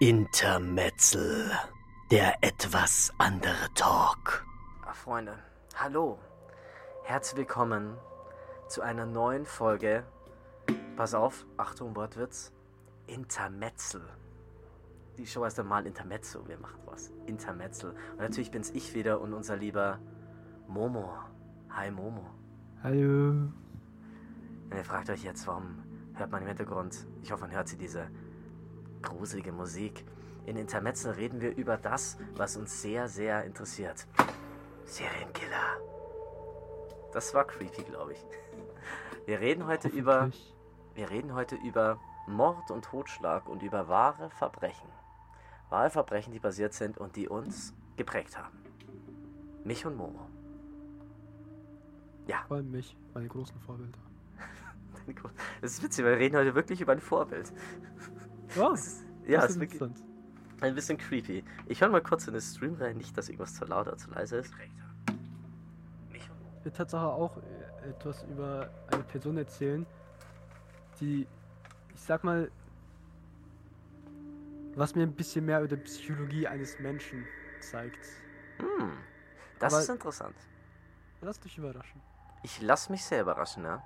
Intermetzel. Der etwas andere Talk. Ach, Freunde, hallo. Herzlich willkommen zu einer neuen Folge. Pass auf, Achtung, Wortwitz. Intermetzel. Die Show heißt dann mal Intermezzo. Wir machen was. Intermetzel. Und natürlich bin's ich wieder und unser lieber Momo. Hi, Momo. Hallo. Und ihr fragt euch jetzt, warum hört man im Hintergrund, ich hoffe, man hört sie diese gruselige Musik. In Intermezzo reden wir über das, was uns sehr, sehr interessiert. Serienkiller. Das war creepy, glaube ich. Wir reden heute über, wir reden heute über Mord und Totschlag und über wahre Verbrechen. Wahre Verbrechen, die basiert sind und die uns geprägt haben. Mich und Momo. Ja, Vor allem mich, meine großen Vorbilder. das ist witzig, weil wir reden heute wirklich über ein Vorbild. Das ist, ja, ist wirklich interessant. ein bisschen creepy. Ich höre mal kurz in den Stream rein, nicht, dass irgendwas zu laut oder zu leise ist. Ich will Tatsache auch äh, etwas über eine Person erzählen, die, ich sag mal, was mir ein bisschen mehr über die Psychologie eines Menschen zeigt. Hm, das Aber- ist interessant. Lass dich überraschen. Ich lasse mich sehr überraschen, ja.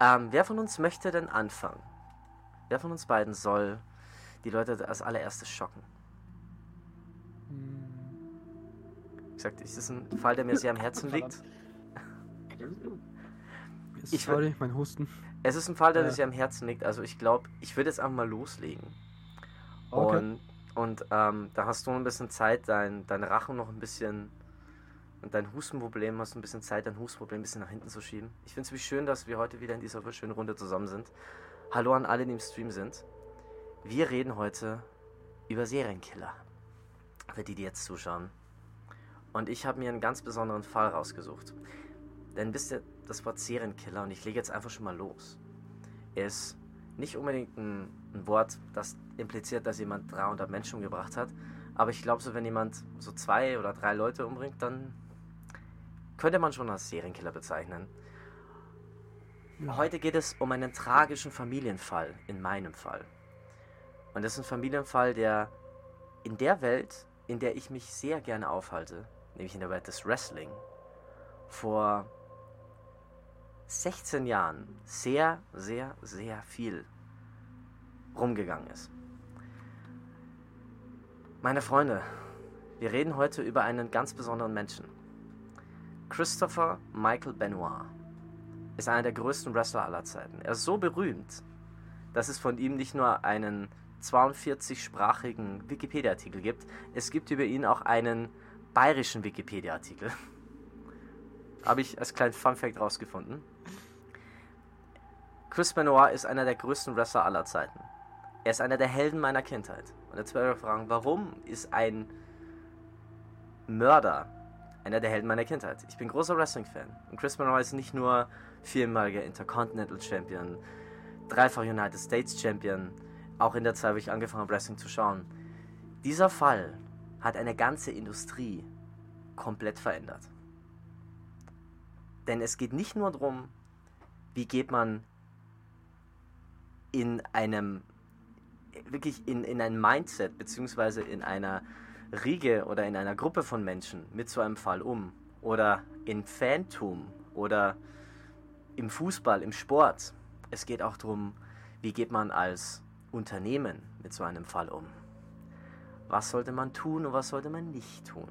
Ähm, wer von uns möchte denn anfangen? Wer von uns beiden soll die Leute als allererstes schocken? Hm, Wie gesagt, ist das ein Fall, der mir sehr am Herzen liegt? Ich Sorry, mein Husten. Es ist ein Fall, der mir Ja. sehr am Herzen liegt. Also ich glaube, ich würde jetzt einfach mal loslegen. Okay. Und, und ähm, da hast du ein bisschen Zeit, dein, dein Rachen noch ein bisschen und dein Hustenproblem, hast du ein bisschen Zeit, dein Hustenproblem ein bisschen nach hinten zu schieben. Ich finde es wie schön, dass wir heute wieder in dieser schönen Runde zusammen sind. Hallo an alle, die im Stream sind. Wir reden heute über Serienkiller. Für die, die jetzt zuschauen. Und ich habe mir einen ganz besonderen Fall rausgesucht. Denn wisst ihr, das Wort Serienkiller, und ich lege jetzt einfach schon mal los, ist nicht unbedingt ein, ein Wort, das impliziert, dass jemand 300 Menschen umgebracht hat. Aber ich glaube, so wenn jemand so zwei oder drei Leute umbringt, dann könnte man schon als Serienkiller bezeichnen. Heute geht es um einen tragischen Familienfall, in meinem Fall. Und das ist ein Familienfall, der in der Welt, in der ich mich sehr gerne aufhalte, nämlich in der Welt des Wrestling, vor 16 Jahren sehr, sehr, sehr viel rumgegangen ist. Meine Freunde, wir reden heute über einen ganz besonderen Menschen. Christopher Michael Benoit ist einer der größten Wrestler aller Zeiten. Er ist so berühmt, dass es von ihm nicht nur einen 42-sprachigen Wikipedia-Artikel gibt, es gibt über ihn auch einen bayerischen Wikipedia-Artikel. Habe ich als kleinen Fun-Fact rausgefunden. Chris Benoit ist einer der größten Wrestler aller Zeiten. Er ist einer der Helden meiner Kindheit. Und jetzt werdet ihr fragen, warum ist ein Mörder einer der Helden meiner Kindheit? Ich bin großer Wrestling-Fan. Und Chris Benoit ist nicht nur viermaliger Intercontinental Champion, dreifach United States Champion, auch in der Zeit, wo ich angefangen habe, Wrestling zu schauen. Dieser Fall hat eine ganze Industrie komplett verändert. Denn es geht nicht nur darum, wie geht man in einem, wirklich in, in ein Mindset, beziehungsweise in einer Riege oder in einer Gruppe von Menschen mit so einem Fall um. Oder in Fantum oder im Fußball, im Sport. Es geht auch darum, wie geht man als Unternehmen mit so einem Fall um. Was sollte man tun und was sollte man nicht tun?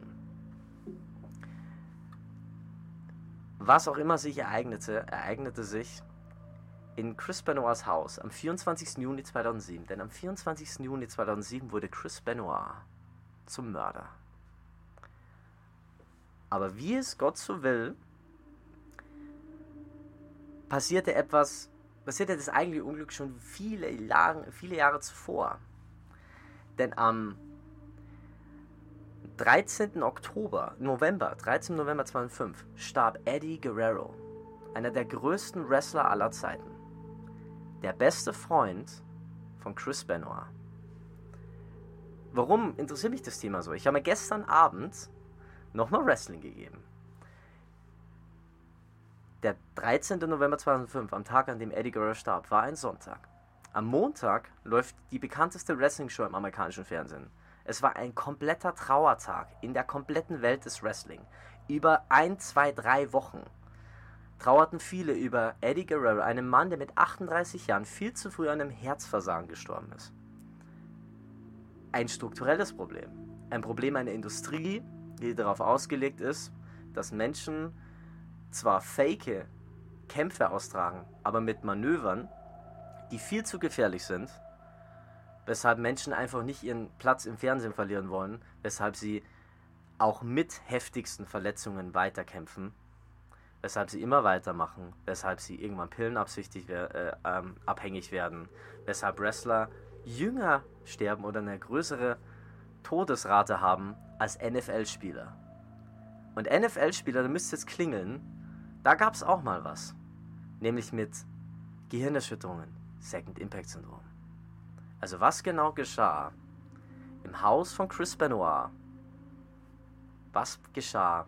Was auch immer sich ereignete, ereignete sich in Chris Benoits Haus am 24. Juni 2007. Denn am 24. Juni 2007 wurde Chris Benoit zum Mörder. Aber wie es Gott so will, passierte etwas, passierte das eigentliche Unglück schon viele Jahre, viele Jahre zuvor. Denn am 13. Oktober, November, 13. November 2005, starb Eddie Guerrero, einer der größten Wrestler aller Zeiten. Der beste Freund von Chris Benoit. Warum interessiert mich das Thema so? Ich habe mir gestern Abend nochmal Wrestling gegeben. Der 13. November 2005, am Tag, an dem Eddie Guerrero starb, war ein Sonntag. Am Montag läuft die bekannteste Wrestling-Show im amerikanischen Fernsehen. Es war ein kompletter Trauertag in der kompletten Welt des Wrestling. Über ein, zwei, drei Wochen trauerten viele über Eddie Guerrero, einen Mann, der mit 38 Jahren viel zu früh an einem Herzversagen gestorben ist. Ein strukturelles Problem. Ein Problem einer Industrie, die darauf ausgelegt ist, dass Menschen zwar fake Kämpfe austragen, aber mit Manövern, die viel zu gefährlich sind, weshalb Menschen einfach nicht ihren Platz im Fernsehen verlieren wollen, weshalb sie auch mit heftigsten Verletzungen weiterkämpfen, weshalb sie immer weitermachen, weshalb sie irgendwann pillenabsichtig äh, ähm, abhängig werden, weshalb Wrestler jünger sterben oder eine größere Todesrate haben als NFL-Spieler. Und NFL-Spieler, da müsst ihr jetzt klingeln, da gab es auch mal was. Nämlich mit Gehirnerschütterungen, Second Impact Syndrom. Also was genau geschah im Haus von Chris Benoit? Was geschah?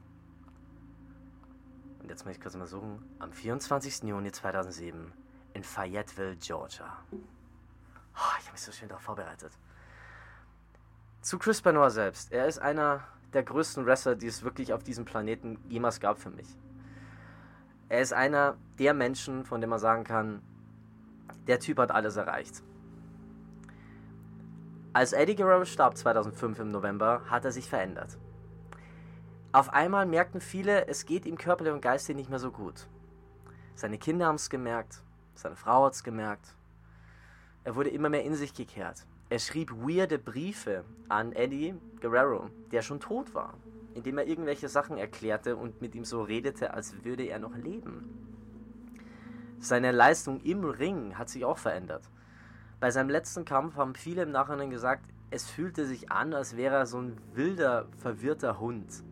Und jetzt muss ich kurz mal suchen. Am 24. Juni 2007 in Fayetteville, Georgia. Oh, ich habe mich so schön darauf vorbereitet. Zu Chris Benoit selbst. Er ist einer der größten Wrestler, die es wirklich auf diesem Planeten jemals gab für mich. Er ist einer der Menschen, von dem man sagen kann, der Typ hat alles erreicht. Als Eddie Guerrero starb 2005 im November, hat er sich verändert. Auf einmal merkten viele, es geht ihm körperlich und geistig nicht mehr so gut. Seine Kinder haben es gemerkt, seine Frau hat es gemerkt. Er wurde immer mehr in sich gekehrt. Er schrieb weirde Briefe an Eddie Guerrero, der schon tot war, indem er irgendwelche Sachen erklärte und mit ihm so redete, als würde er noch leben. Seine Leistung im Ring hat sich auch verändert. Bei seinem letzten Kampf haben viele im Nachhinein gesagt, es fühlte sich an, als wäre er so ein wilder, verwirrter Hund.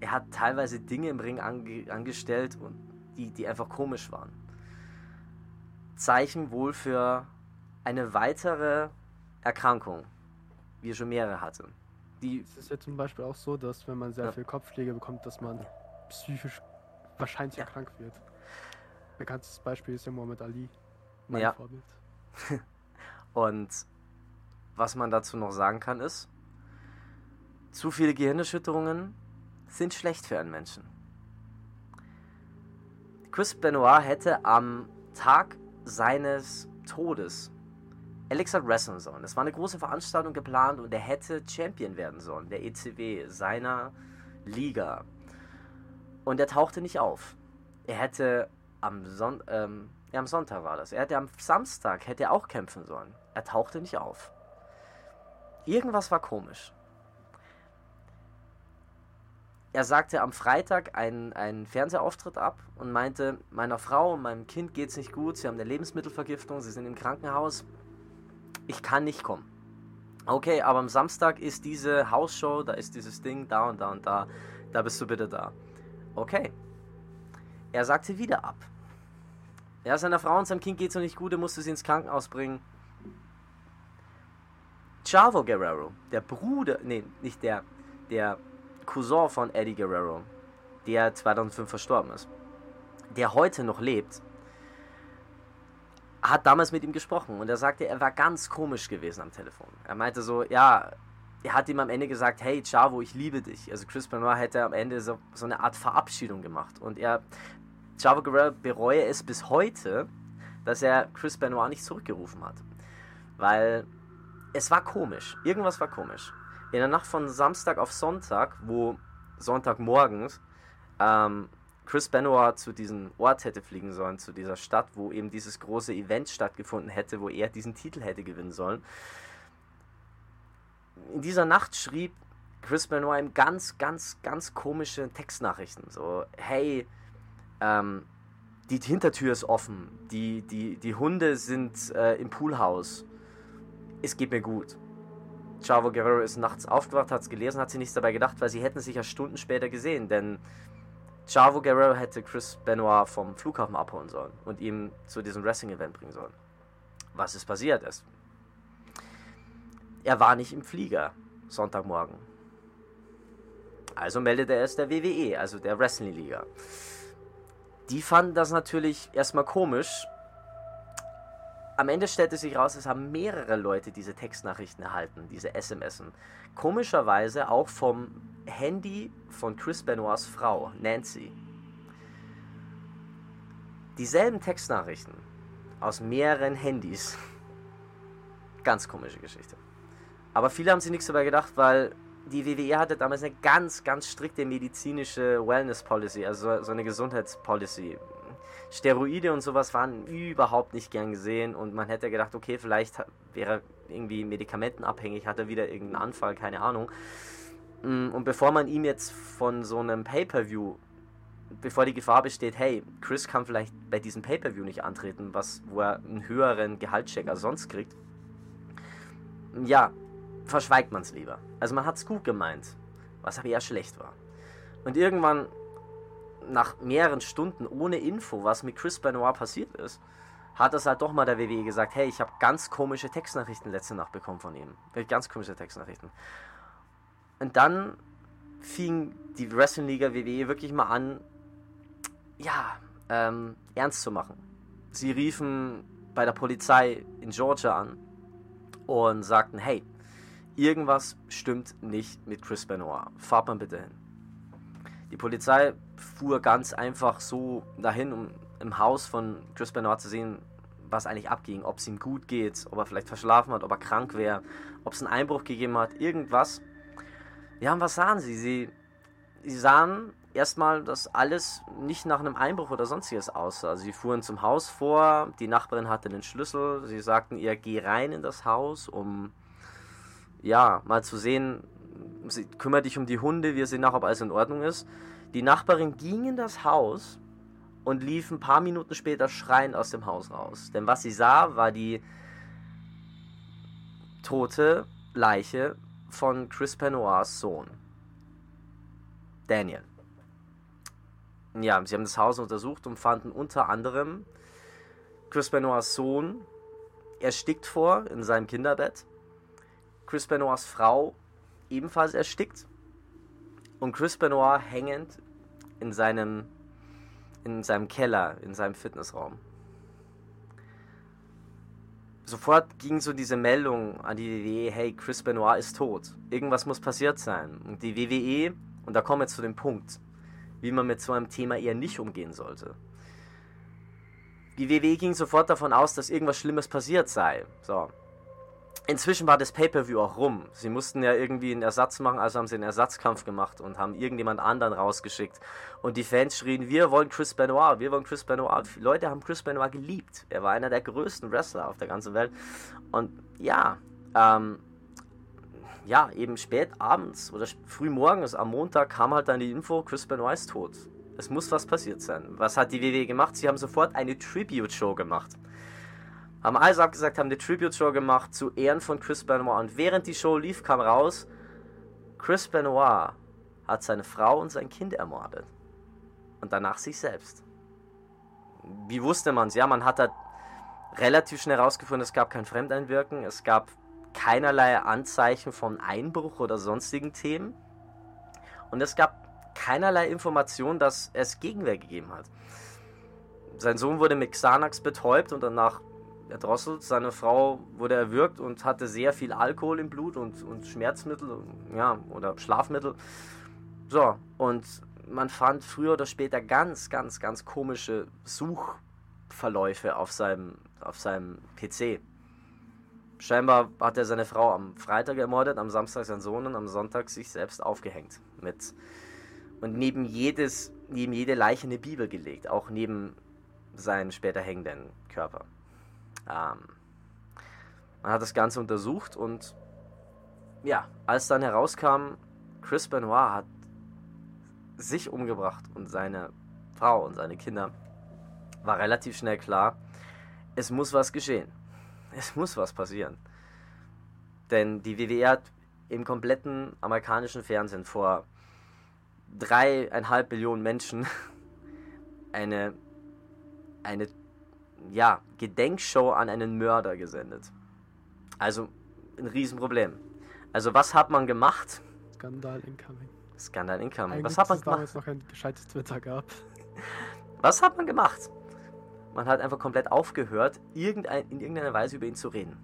Er hat teilweise Dinge im Ring ange angestellt, und die, die einfach komisch waren. Zeichen wohl für eine weitere Erkrankung, wie er schon mehrere hatte. Die es ist ja zum Beispiel auch so, dass wenn man sehr ja. viel Kopfschläge bekommt, dass man psychisch wahrscheinlich ja. krank wird. Bekanntes Beispiel ist ja Muhammad Ali, mein ja. Vorbild. Und was man dazu noch sagen kann, ist, zu viele Gehirnerschütterungen sind schlecht für einen Menschen. Chris Benoit hätte am Tag seines Todes Alexa wrestlen sollen. Es war eine große Veranstaltung geplant und er hätte Champion werden sollen, der ECW, seiner Liga. Und er tauchte nicht auf. Er hätte am, Son ähm, ja, am Sonntag war das. Er hätte am Samstag hätte er auch kämpfen sollen. Er tauchte nicht auf. Irgendwas war komisch. Er sagte am Freitag einen, einen Fernsehauftritt ab und meinte, meiner Frau und meinem Kind geht es nicht gut, sie haben eine Lebensmittelvergiftung, sie sind im Krankenhaus, ich kann nicht kommen. Okay, aber am Samstag ist diese Hausshow, da ist dieses Ding, da und da und da, da bist du bitte da. Okay. Er sagte wieder ab. Ja, seiner Frau und seinem Kind geht es noch nicht gut, er musste sie ins Krankenhaus bringen. Chavo Guerrero, der Bruder, nee, nicht der, der Cousin von Eddie Guerrero, der 2005 verstorben ist, der heute noch lebt, hat damals mit ihm gesprochen und er sagte, er war ganz komisch gewesen am Telefon. Er meinte so, ja, er hat ihm am Ende gesagt, hey Chavo, ich liebe dich. Also Chris Benoit hätte am Ende so, so eine Art Verabschiedung gemacht und er, Chavo Guerrero bereue es bis heute, dass er Chris Benoit nicht zurückgerufen hat. Weil es war komisch. Irgendwas war komisch. In der Nacht von Samstag auf Sonntag, wo Sonntagmorgens ähm, Chris Benoit zu diesem Ort hätte fliegen sollen, zu dieser Stadt, wo eben dieses große Event stattgefunden hätte, wo er diesen Titel hätte gewinnen sollen. In dieser Nacht schrieb Chris Benoit ihm ganz, ganz, ganz komische Textnachrichten. So, hey, ähm, die Hintertür ist offen, die, die, die Hunde sind äh, im Poolhaus, es geht mir gut. Chavo Guerrero ist nachts aufgewacht, hat es gelesen, hat sich nichts dabei gedacht, weil sie hätten sich ja Stunden später gesehen, denn Chavo Guerrero hätte Chris Benoit vom Flughafen abholen sollen und ihm zu diesem Wrestling-Event bringen sollen. Was ist passiert ist? Er war nicht im Flieger Sonntagmorgen. Also meldete er es der WWE, also der Wrestling-Liga. Die fanden das natürlich erstmal komisch, am Ende stellte sich raus, es haben mehrere Leute diese Textnachrichten erhalten, diese SMSen. Komischerweise auch vom Handy von Chris Benoits Frau, Nancy. Dieselben Textnachrichten aus mehreren Handys. Ganz komische Geschichte. Aber viele haben sich nichts dabei gedacht, weil die WWE hatte damals eine ganz, ganz strikte medizinische Wellness-Policy, also so eine Gesundheitspolicy. Steroide und sowas waren überhaupt nicht gern gesehen und man hätte gedacht, okay, vielleicht wäre er irgendwie medikamentenabhängig, hat er wieder irgendeinen Anfall, keine Ahnung. Mm, und bevor man ihm jetzt von so einem Pay-Per-View, bevor die Gefahr besteht, hey, Chris kann vielleicht bei diesem Pay-Per-View nicht antreten, was, wo er einen höheren Gehaltscheck als sonst kriegt, ja, verschweigt man es lieber. Also man hat es gut gemeint, was aber eher schlecht war. Und irgendwann nach mehreren Stunden ohne Info, was mit Chris Benoit passiert ist, hat es halt doch mal der WWE gesagt, hey, ich habe ganz komische Textnachrichten letzte Nacht bekommen von ihm. Ganz komische Textnachrichten. Und dann fing die Wrestling-Liga WWE wirklich mal an, ja, ähm, ernst zu machen. Sie riefen bei der Polizei in Georgia an und sagten, hey, irgendwas stimmt nicht mit Chris Benoit. Fahrt mal bitte hin. Die Polizei fuhr ganz einfach so dahin, um im Haus von Chris Benoit zu sehen, was eigentlich abging, ob es ihm gut geht, ob er vielleicht verschlafen hat, ob er krank wäre, ob es einen Einbruch gegeben hat, irgendwas. Ja, und was sahen sie? Sie, sie sahen erstmal, dass alles nicht nach einem Einbruch oder sonstiges aussah. Sie fuhren zum Haus vor, die Nachbarin hatte den Schlüssel, sie sagten ihr, geh rein in das Haus, um ja, mal zu sehen, kümmere dich um die Hunde, wir sehen nach, ob alles in Ordnung ist. Die Nachbarin ging in das Haus und lief ein paar Minuten später schreiend aus dem Haus raus. Denn was sie sah, war die tote Leiche von Chris Benoits Sohn. Daniel. Ja, sie haben das Haus untersucht und fanden unter anderem Chris Benoits Sohn erstickt vor in seinem Kinderbett. Chris Benoits Frau ebenfalls erstickt und Chris Benoit hängend in seinem, in seinem Keller, in seinem Fitnessraum. Sofort ging so diese Meldung an die WWE, hey, Chris Benoit ist tot. Irgendwas muss passiert sein. Und die WWE, und da kommen wir zu dem Punkt, wie man mit so einem Thema eher nicht umgehen sollte. Die WWE ging sofort davon aus, dass irgendwas Schlimmes passiert sei. So, Inzwischen war das Pay-Per-View auch rum. Sie mussten ja irgendwie einen Ersatz machen, also haben sie einen Ersatzkampf gemacht und haben irgendjemand anderen rausgeschickt. Und die Fans schrien, wir wollen Chris Benoit, wir wollen Chris Benoit. Die Leute haben Chris Benoit geliebt. Er war einer der größten Wrestler auf der ganzen Welt. Und ja, ähm, ja, eben spät abends oder früh morgens am Montag kam halt dann die Info, Chris Benoit ist tot. Es muss was passiert sein. Was hat die WWE gemacht? Sie haben sofort eine Tribute-Show gemacht haben alles abgesagt, haben eine Tribute-Show gemacht zu Ehren von Chris Benoit. Und während die Show lief, kam raus, Chris Benoit hat seine Frau und sein Kind ermordet. Und danach sich selbst. Wie wusste man es? Ja, man hat da relativ schnell herausgefunden, es gab kein Fremdeinwirken, es gab keinerlei Anzeichen von Einbruch oder sonstigen Themen. Und es gab keinerlei Information, dass es Gegenwehr gegeben hat. Sein Sohn wurde mit Xanax betäubt und danach erdrosselt. Seine Frau wurde erwürgt und hatte sehr viel Alkohol im Blut und, und Schmerzmittel ja, oder Schlafmittel. So, und man fand früher oder später ganz, ganz, ganz komische Suchverläufe auf seinem, auf seinem PC. Scheinbar hat er seine Frau am Freitag ermordet, am Samstag seinen Sohn und am Sonntag sich selbst aufgehängt. Mit und neben, jedes, neben jede Leiche eine Bibel gelegt, auch neben seinen später hängenden Körper. Ähm, man hat das Ganze untersucht und ja, als dann herauskam, Chris Benoit hat sich umgebracht und seine Frau und seine Kinder, war relativ schnell klar, es muss was geschehen. Es muss was passieren. Denn die WWE hat im kompletten amerikanischen Fernsehen vor dreieinhalb Millionen Menschen eine, eine ja, Gedenkshow an einen Mörder gesendet. Also ein Riesenproblem. Also was hat man gemacht? Skandal incoming. Skandal incoming. Eigentlich was hat man gemacht? damals noch ein gescheites Twitter gab. Was hat man gemacht? man hat einfach komplett aufgehört, irgendein, in irgendeiner Weise über ihn zu reden.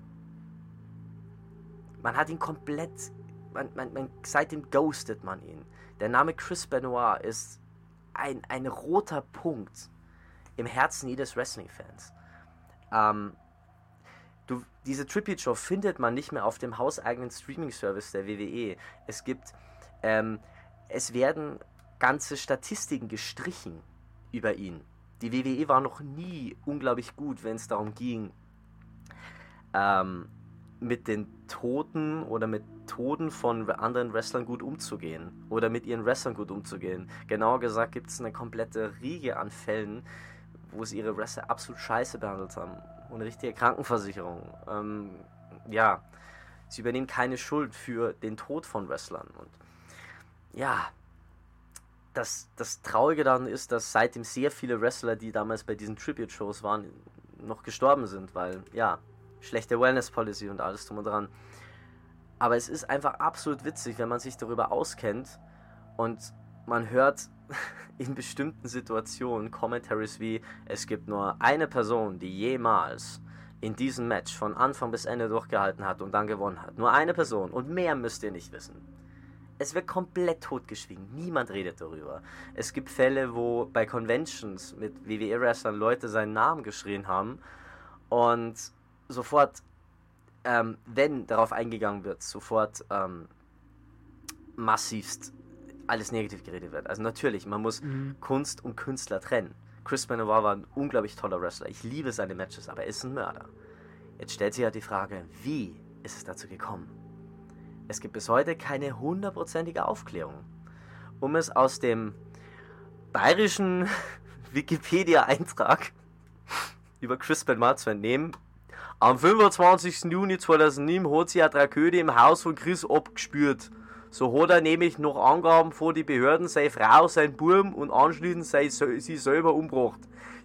Man hat ihn komplett, man, man, man, seitdem ghostet man ihn. Der Name Chris Benoit ist ein, ein roter Punkt im Herzen jedes Wrestling-Fans. Ähm, du, diese Tribute-Show findet man nicht mehr auf dem hauseigenen Streaming-Service der WWE. Es gibt, ähm, es werden ganze Statistiken gestrichen über ihn. Die WWE war noch nie unglaublich gut, wenn es darum ging, ähm, mit den Toten oder mit Toten von anderen Wrestlern gut umzugehen oder mit ihren Wrestlern gut umzugehen. Genauer gesagt gibt es eine komplette Riege an Fällen, wo sie ihre Wrestler absolut scheiße behandelt haben. Ohne richtige Krankenversicherung. Ähm, ja, sie übernehmen keine Schuld für den Tod von Wrestlern. Und ja, das, das Traurige daran ist, dass seitdem sehr viele Wrestler, die damals bei diesen Tribute-Shows waren, noch gestorben sind, weil, ja, schlechte Wellness-Policy und alles drum und dran. Aber es ist einfach absolut witzig, wenn man sich darüber auskennt und man hört in bestimmten Situationen Commentaries wie, es gibt nur eine Person, die jemals in diesem Match von Anfang bis Ende durchgehalten hat und dann gewonnen hat. Nur eine Person und mehr müsst ihr nicht wissen. Es wird komplett totgeschwiegen. Niemand redet darüber. Es gibt Fälle, wo bei Conventions mit WWE-Wrestlern Leute seinen Namen geschrien haben und sofort, ähm, wenn darauf eingegangen wird, sofort ähm, massivst alles negativ geredet wird. Also natürlich, man muss mhm. Kunst und Künstler trennen. Chris Benoit war ein unglaublich toller Wrestler. Ich liebe seine Matches, aber er ist ein Mörder. Jetzt stellt sich halt die Frage, wie ist es dazu gekommen? Es gibt bis heute keine hundertprozentige Aufklärung. Um es aus dem bayerischen Wikipedia-Eintrag über Chris Benoit zu entnehmen, am 25. Juni 2007 hat sich eine Tragödie im Haus von Chris abgespürt. So hat er nämlich noch Angaben vor die Behörden seine Frau, sein Burm und anschließend sei sie selber umgebracht.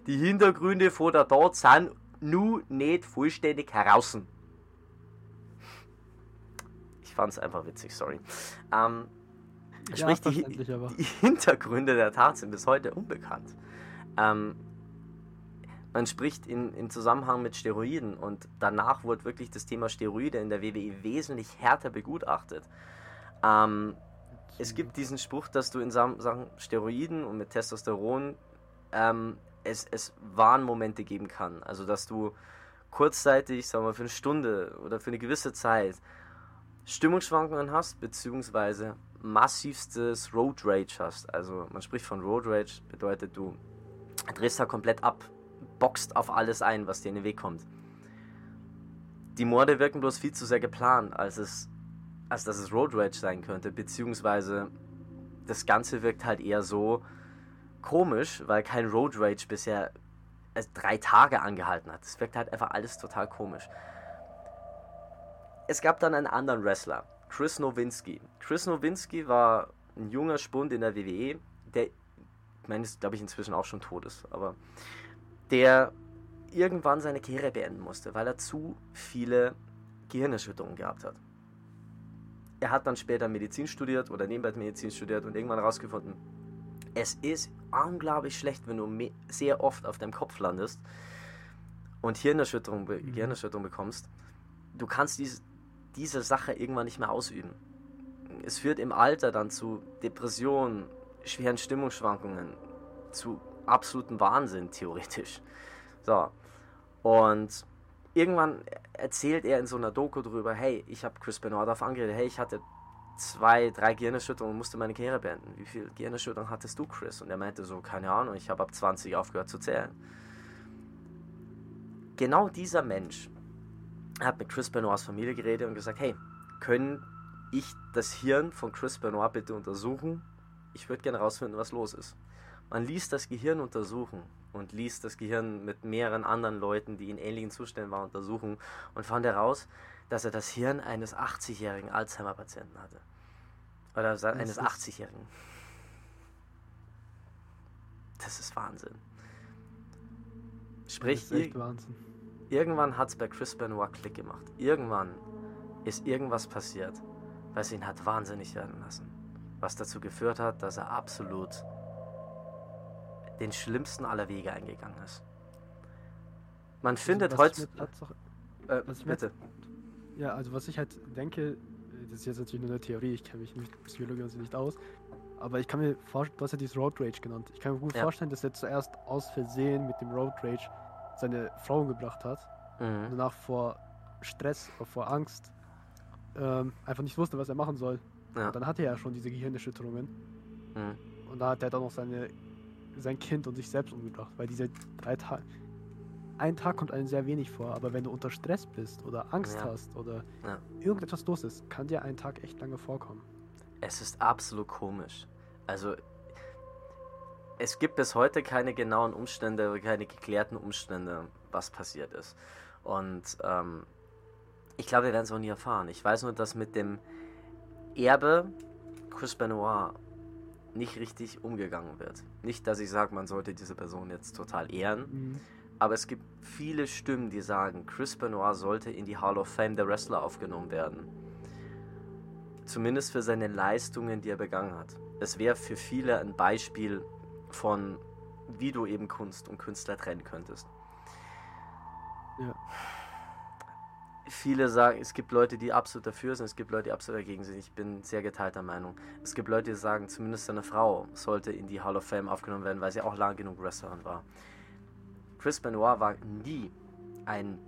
Die Hintergründe vor der Tat sind nur nicht vollständig heraus. Ich fand es einfach witzig, sorry. Ähm, ja, sprich, die, die, Hintergründe der Tat sind bis heute unbekannt. Ähm, man spricht in, in Zusammenhang mit Steroiden und danach wurde wirklich das Thema Steroide in der WWE wesentlich härter begutachtet. Ähm, es gibt diesen Spruch, dass du in Sachen Steroiden und mit Testosteron ähm, es, es Warnmomente geben kann. Also dass du kurzzeitig, sagen wir mal, für eine Stunde oder für eine gewisse Zeit Stimmungsschwankungen hast, beziehungsweise massivstes Road Rage hast. Also man spricht von Road Rage, bedeutet du drehst da komplett ab, boxt auf alles ein, was dir in den Weg kommt. Die Morde wirken bloß viel zu sehr geplant, als es als dass es Road Rage sein könnte, beziehungsweise das Ganze wirkt halt eher so komisch, weil kein Road Rage bisher drei Tage angehalten hat. Es wirkt halt einfach alles total komisch. Es gab dann einen anderen Wrestler, Chris Nowinski. Chris Nowinski war ein junger Spund in der WWE, der, ich meine, glaube ich, inzwischen auch schon tot ist, aber der irgendwann seine Karriere beenden musste, weil er zu viele Gehirnerschütterungen gehabt hat er hat dann später Medizin studiert oder nebenbei Medizin studiert und irgendwann herausgefunden, es ist unglaublich schlecht, wenn du sehr oft auf deinem Kopf landest und Hirnerschütterung, mhm. Hirnerschütterung bekommst. Du kannst diese, diese Sache irgendwann nicht mehr ausüben. Es führt im Alter dann zu Depressionen, schweren Stimmungsschwankungen, zu absolutem Wahnsinn, theoretisch. So. Und irgendwann erzählt er in so einer Doku drüber, hey, ich habe Chris Benoit darauf angeredet, hey, ich hatte zwei, drei Gehirnerschütterungen und musste meine Karriere beenden. Wie viel Gehirnerschütterungen hattest du, Chris? Und er meinte so, keine Ahnung, ich habe ab 20 aufgehört zu zählen. Genau dieser Mensch hat mit Chris Benoits Familie geredet und gesagt, hey, können ich das Hirn von Chris Benoit bitte untersuchen? Ich würde gerne herausfinden, was los ist. Man ließ das Gehirn untersuchen und ließ das Gehirn mit mehreren anderen Leuten, die in ähnlichen Zuständen waren, untersuchen und fand heraus, dass er das Hirn eines 80-jährigen Alzheimer-Patienten hatte. Oder eines 80-jährigen. Das ist Wahnsinn. Sprich, das ist Wahnsinn. irgendwann hat es bei Chris Benoit Klick gemacht. Irgendwann ist irgendwas passiert, was ihn hat wahnsinnig werden lassen. Was dazu geführt hat, dass er absolut den schlimmsten aller Wege eingegangen ist. Man also, findet heute. Äh, bitte. ja, also was ich halt denke, das ist jetzt natürlich nur eine Theorie, ich kenne mich mit Psychologie also nicht aus, aber ich kann mir vorstellen, du hast ja dieses Road Rage genannt. Ich kann mir gut ja. vorstellen, dass er zuerst aus Versehen mit dem Road Rage seine Frau umgebracht hat mhm. und danach vor Stress oder vor Angst ähm, einfach nicht wusste, was er machen soll. Ja. Und dann hatte er ja schon diese Gehirnerschütterungen. Mhm. Und da hat er dann noch seine, sein Kind und sich selbst umgebracht, weil diese drei Tage. Ein Tag kommt einem sehr wenig vor, aber wenn du unter Stress bist oder Angst ja. hast oder ja. irgendetwas los ist, kann dir ein Tag echt lange vorkommen. Es ist absolut komisch. Also, es gibt bis heute keine genauen Umstände, keine geklärten Umstände, was passiert ist. Und ähm, ich glaube, wir werden es auch nie erfahren. Ich weiß nur, dass mit dem Erbe Chris Benoit nicht richtig umgegangen wird. Nicht, dass ich sage, man sollte diese Person jetzt total ehren, mhm. aber es gibt viele Stimmen, die sagen, Chris Benoit sollte in die Hall of Fame der Wrestler aufgenommen werden. Zumindest für seine Leistungen, die er begangen hat. Es wäre für viele ein Beispiel von, wie du eben Kunst und Künstler trennen könntest. Ja viele sagen, es gibt Leute, die absolut dafür sind, es gibt Leute, die absolut dagegen sind. Ich bin sehr geteilter Meinung. Es gibt Leute, die sagen, zumindest seine Frau sollte in die Hall of Fame aufgenommen werden, weil sie auch lang genug Wrestlerin war. Chris Benoit war nie ein,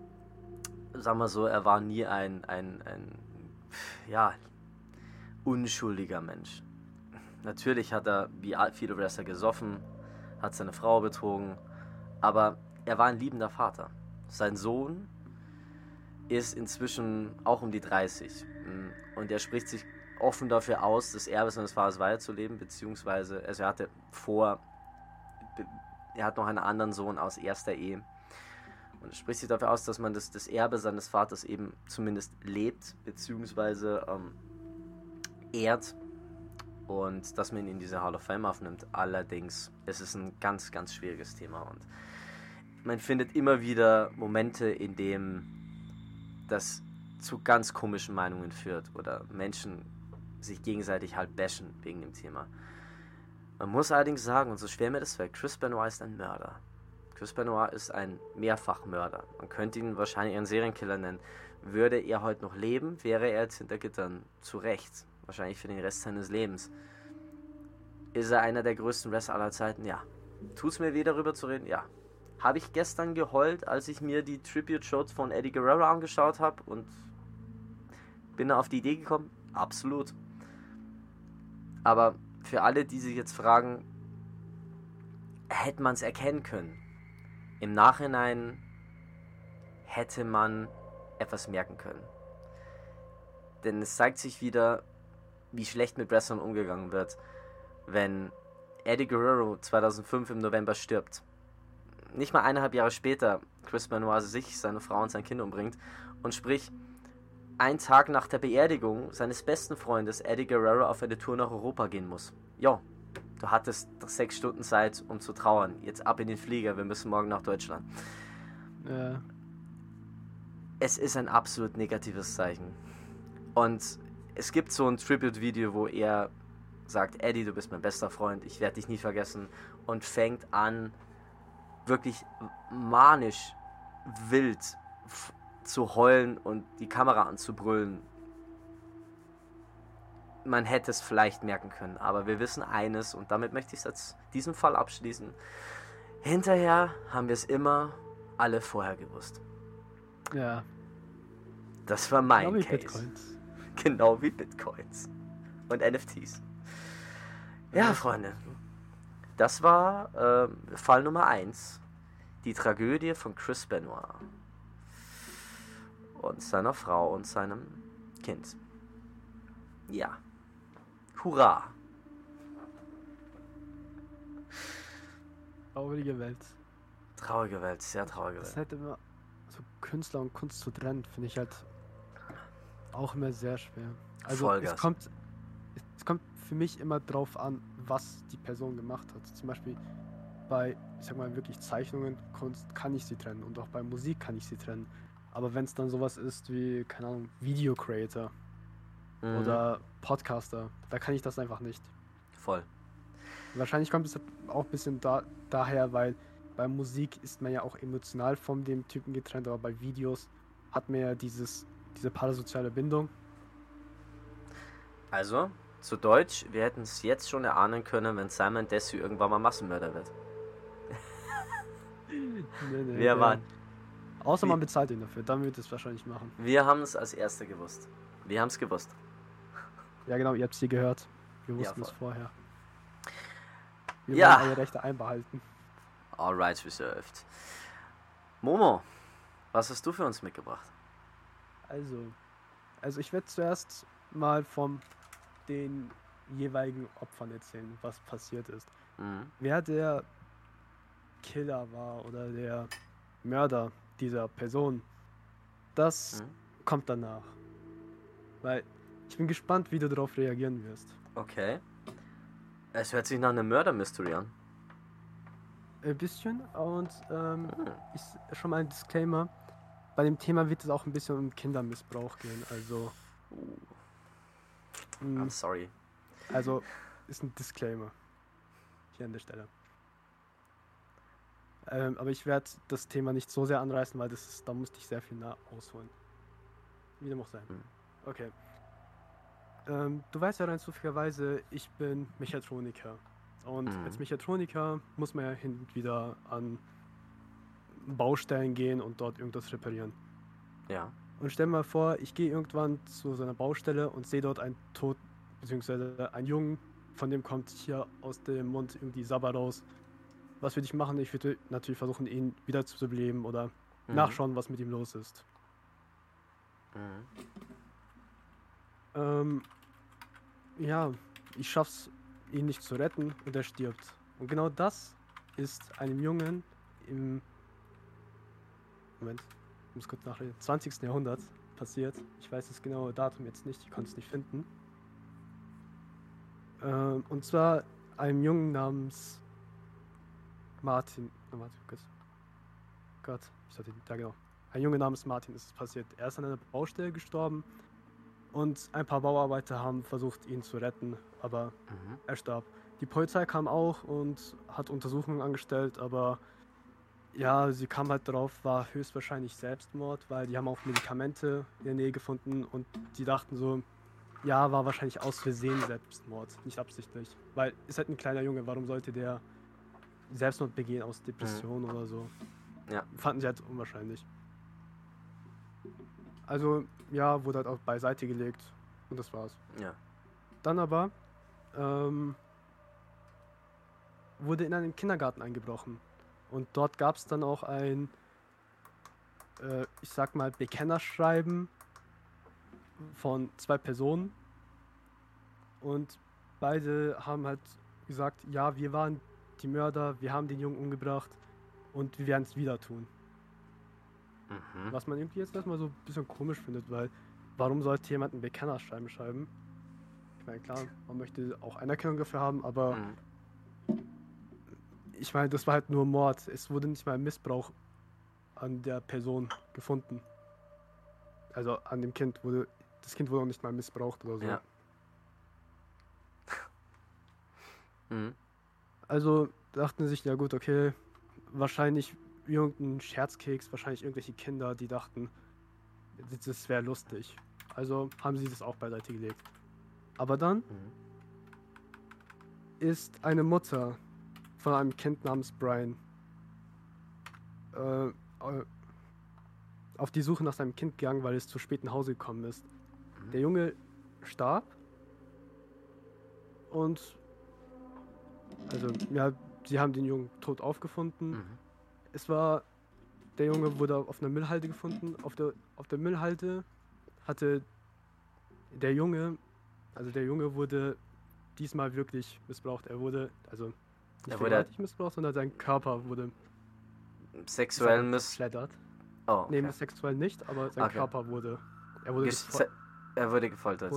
sagen wir so, er war nie ein, ein, ein ja, unschuldiger Mensch. Natürlich hat er, wie viele Wrestler, gesoffen, hat seine Frau betrogen, aber er war ein liebender Vater. Sein Sohn ist inzwischen auch um die 30 mm, und er spricht sich offen dafür aus, das Erbe seines Vaters weiterzuleben, beziehungsweise also er hatte vor, er hat noch einen anderen Sohn aus erster Ehe. Und er spricht sich dafür aus, dass man das, das Erbe seines Vaters eben zumindest lebt, beziehungsweise ähm, ehrt. Und dass man ihn in diese Hall of Fame aufnimmt. Allerdings ist es ein ganz, ganz schwieriges Thema. Und man findet immer wieder Momente, in denen das zu ganz komischen Meinungen führt oder Menschen sich gegenseitig halt bashen wegen dem Thema. Man muss allerdings sagen, und so schwer mir das fällt, Chris Benoit ist ein Mörder. Chris Benoit ist ein Mehrfachmörder. Man könnte ihn wahrscheinlich einen Serienkiller nennen. Würde er heute noch leben, wäre er jetzt hinter Gittern. Zu Recht. Wahrscheinlich für den Rest seines Lebens. Ist er einer der größten Wrestler aller Zeiten? Ja. Tut es mir weh, darüber zu reden? Ja. Habe ich gestern geheult, als ich mir die Tribute-Shows von Eddie Guerrero angeschaut habe und bin da auf die Idee gekommen? Absolut. Aber für alle, die sich jetzt fragen, hätte man es erkennen können? Im Nachhinein hätte man etwas merken können. Denn es zeigt sich wieder, wie schlecht mit Wrestlern umgegangen wird, wenn Eddie Guerrero 2005 im November stirbt nicht mal eineinhalb Jahre später Chris Benoit sich, seine Frau und sein Kind umbringt und sprich einen Tag nach der Beerdigung seines besten Freundes Eddie Guerrero auf eine Tour nach Europa gehen muss. Jo, du hattest sechs Stunden Zeit, um zu trauern. Jetzt ab in den Flieger, wir müssen morgen nach Deutschland. Ja. Es ist ein absolut negatives Zeichen. Und es gibt so ein Tribute-Video, wo er sagt, Eddie, du bist mein bester Freund, ich werde dich nie vergessen und fängt an, wirklich manisch wild zu heulen und die Kamera anzubrüllen. Man hätte es vielleicht merken können, aber wir wissen eines und damit möchte ich jetzt diesen Fall abschließen. Hinterher haben wir es immer alle vorher gewusst. Ja. Das war mein genau wie Case. Bitcoins. Genau wie Bitcoins. Und NFTs. Ja, Freunde. Das war äh, Fall Nummer 1. Die Tragödie von Chris Benoit. Und seiner Frau und seinem Kind. Ja. Hurra! Traurige Welt. Traurige Welt, sehr traurige Welt. Das hätte immer so Künstler und Kunst zu trennen, finde ich halt auch immer sehr schwer. Also Vollgas. es kommt, es kommt für mich immer drauf an, was die Person gemacht hat. Zum Beispiel bei, ich sag mal, wirklich Zeichnungen, Kunst kann ich sie trennen und auch bei Musik kann ich sie trennen. Aber wenn es dann sowas ist wie, keine Ahnung, Video Creator mhm. oder Podcaster, da kann ich das einfach nicht. Voll. Wahrscheinlich kommt es auch ein bisschen da, daher, weil bei Musik ist man ja auch emotional von dem Typen getrennt, aber bei Videos hat man ja dieses, diese parasoziale Bindung. Also, zu Deutsch, wir hätten es jetzt schon erahnen können, wenn Simon Desi irgendwann mal Massenmörder wird. Nee, nee, wir nee. waren. Außer man bezahlt ihn dafür, dann wird es wahrscheinlich machen. Wir haben es als Erste gewusst. Wir haben es gewusst. Ja, genau, ihr habt es hier gehört. Wir wussten Ja, es vorher. Wir Ja. wollen alle Rechte einbehalten. All rights reserved. Momo, was hast du für uns mitgebracht? Also, also ich werde zuerst mal von den jeweiligen Opfern erzählen, was passiert ist. Mhm. Wer der Killer war oder der Mörder dieser Person, das Mhm. kommt danach. Weil ich bin gespannt, wie du darauf reagieren wirst. Okay. Es hört sich nach einem Mörder-Mystery an. Ein bisschen und ähm, Hm. ich, schon mal ein Disclaimer. Bei dem Thema wird es auch ein bisschen um Kindermissbrauch gehen. Also, I'm mh, sorry. also ist ein Disclaimer hier an der Stelle. Ähm, aber ich werde das Thema nicht so sehr anreißen, weil das ist, da musste ich sehr viel nah ausholen. Wie dem auch sein. Hm. Okay. Ähm, du weißt ja rein zufälligerweise, ich bin Mechatroniker. Und Mhm. als Mechatroniker muss man ja hin und wieder an Baustellen gehen und dort irgendwas reparieren. Ja. Und stell dir mal vor, ich gehe irgendwann zu so einer Baustelle und sehe dort einen Tod, beziehungsweise einen Jungen, von dem kommt hier aus dem Mund irgendwie Sabber raus. Was würde ich machen? Ich würde natürlich versuchen, ihn wieder zu beleben oder Mhm. nachschauen, was mit ihm los ist. Mhm. Ähm, ja, ich schaff's, ihn nicht zu retten und er stirbt. Und genau das ist einem Jungen im Moment, ich muss kurz nachreden, 20. Jahrhundert passiert. Ich weiß das genaue Datum jetzt nicht, ich konnte es nicht finden. Ähm, und zwar einem Jungen namens Martin. Martin Gott. Gott, ich hatte, ja genau. Ein Junge namens Martin ist es passiert. Er ist an einer Baustelle gestorben und ein paar Bauarbeiter haben versucht, ihn zu retten, aber Mhm. er starb. Die Polizei kam auch und hat Untersuchungen angestellt, aber ja, sie kam halt darauf, war höchstwahrscheinlich Selbstmord, weil die haben auch Medikamente in der Nähe gefunden und die dachten so, ja, war wahrscheinlich aus Versehen Selbstmord, nicht absichtlich. Weil ist halt ein kleiner Junge, warum sollte der Selbstmord begehen aus Depression oder so? Ja. Fanden sie halt unwahrscheinlich. Also, ja, wurde halt auch beiseite gelegt und das war's. Ja. Dann aber ähm, wurde in einen Kindergarten eingebrochen. Und dort gab es dann auch ein, äh, ich sag mal, Bekennerschreiben von zwei Personen. Und beide haben halt gesagt, ja, wir waren die Mörder, wir haben den Jungen umgebracht und wir werden es wieder tun. Mhm. Was man irgendwie jetzt erstmal so ein bisschen komisch findet, weil warum sollte jemand ein Bekennerschreiben schreiben? Ich meine, klar, man möchte auch Anerkennung dafür haben, aber Mhm. ich meine, das war halt nur Mord. Es wurde nicht mal Missbrauch an der Person gefunden. Also an dem Kind wurde, das Kind wurde auch nicht mal missbraucht oder so. Ja. Mhm. Also dachten sie sich, ja gut, okay, wahrscheinlich irgendein Scherzkeks, wahrscheinlich irgendwelche Kinder, die dachten, das wäre lustig. Also haben sie das auch beiseite gelegt. Aber dann Mhm. ist eine Mutter von einem Kind namens Brian äh, äh, auf die Suche nach seinem Kind gegangen, weil es zu spät nach Hause gekommen ist. Mhm. Der Junge starb und also ja, sie haben den Jungen tot aufgefunden. Mhm. Es war der Junge wurde auf einer Müllhalde gefunden. Auf der auf der Müllhalde hatte der Junge, also der Junge wurde diesmal wirklich missbraucht. Er wurde also nicht Er wurde- missbraucht, sondern sein Körper wurde Sexuell miss. geschleddert. Oh, Nee, okay. sexuell nicht, aber sein Okay. Körper wurde. Er wurde Ges- gefol- se- Er wurde gefoltert.